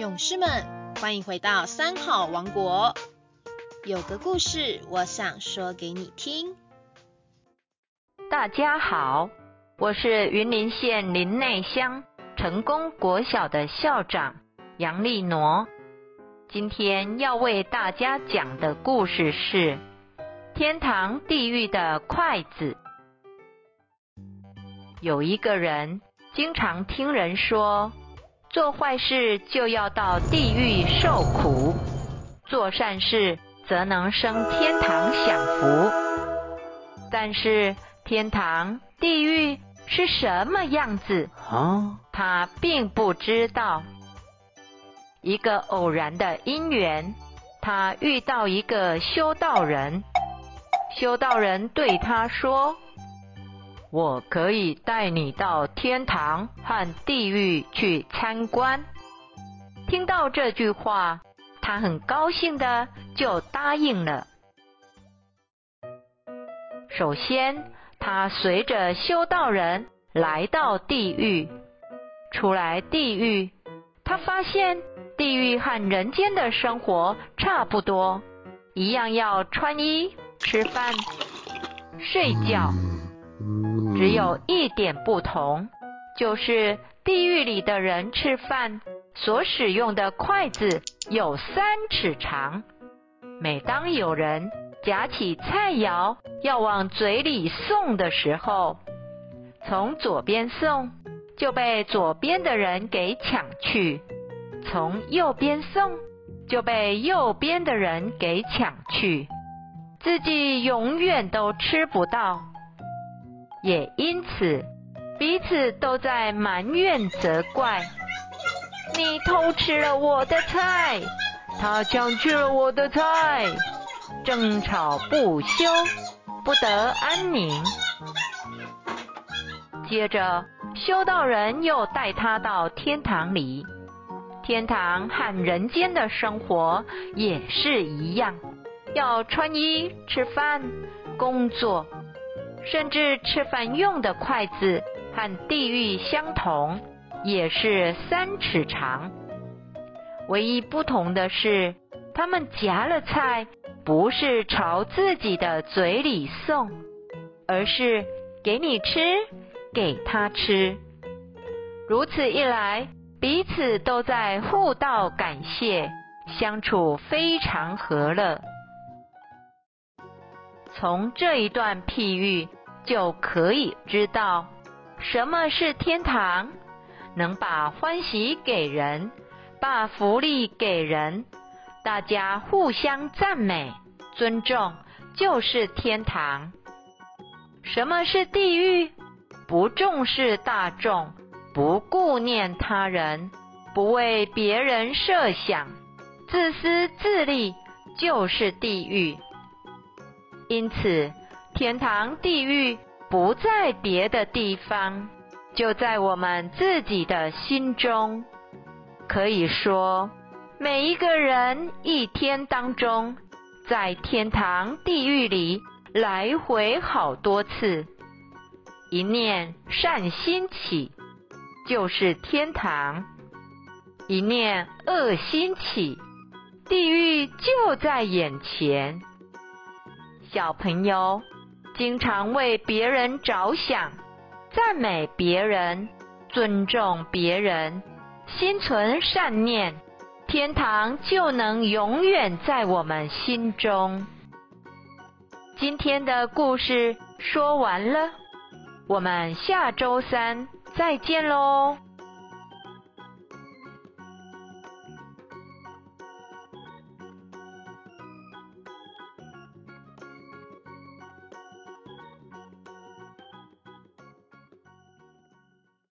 勇士们，欢迎回到三好王国。有个故事，我想说给你听。大家好，我是云林县林内乡成功国小的校长杨丽挪。今天要为大家讲的故事是天堂地狱的筷子。有一个人经常听人说。做坏事就要到地狱受苦，做善事则能升天堂享福。但是天堂、地狱是什么样子？啊，他并不知道。一个偶然的因缘，他遇到一个修道人，修道人对他说。我可以带你到天堂和地狱去参观。听到这句话，他很高兴的就答应了。首先，他随着修道人来到地狱，出来地狱，他发现地狱和人间的生活差不多，一样要穿衣、吃饭、睡觉。只有一点不同，就是地狱里的人吃饭所使用的筷子有三尺长。每当有人夹起菜肴要往嘴里送的时候，从左边送就被左边的人给抢去；从右边送就被右边的人给抢去，自己永远都吃不到。也因此，彼此都在埋怨责怪：你偷吃了我的菜，他抢去了我的菜，争吵不休，不得安宁。接着，修道人又带他到天堂里，天堂和人间的生活也是一样，要穿衣、吃饭、工作。甚至吃饭用的筷子和地狱相同，也是三尺长。唯一不同的是，他们夹了菜，不是朝自己的嘴里送，而是给你吃，给他吃。如此一来，彼此都在互道感谢，相处非常和乐。从这一段譬喻就可以知道，什么是天堂，能把欢喜给人，把福利给人，大家互相赞美、尊重，就是天堂。什么是地狱？不重视大众，不顾念他人，不为别人设想，自私自利，就是地狱。因此，天堂、地狱不在别的地方，就在我们自己的心中。可以说，每一个人一天当中，在天堂、地狱里来回好多次。一念善心起，就是天堂；一念恶心起，地狱就在眼前。小朋友经常为别人着想，赞美别人，尊重别人，心存善念，天堂就能永远在我们心中。今天的故事说完了，我们下周三再见喽。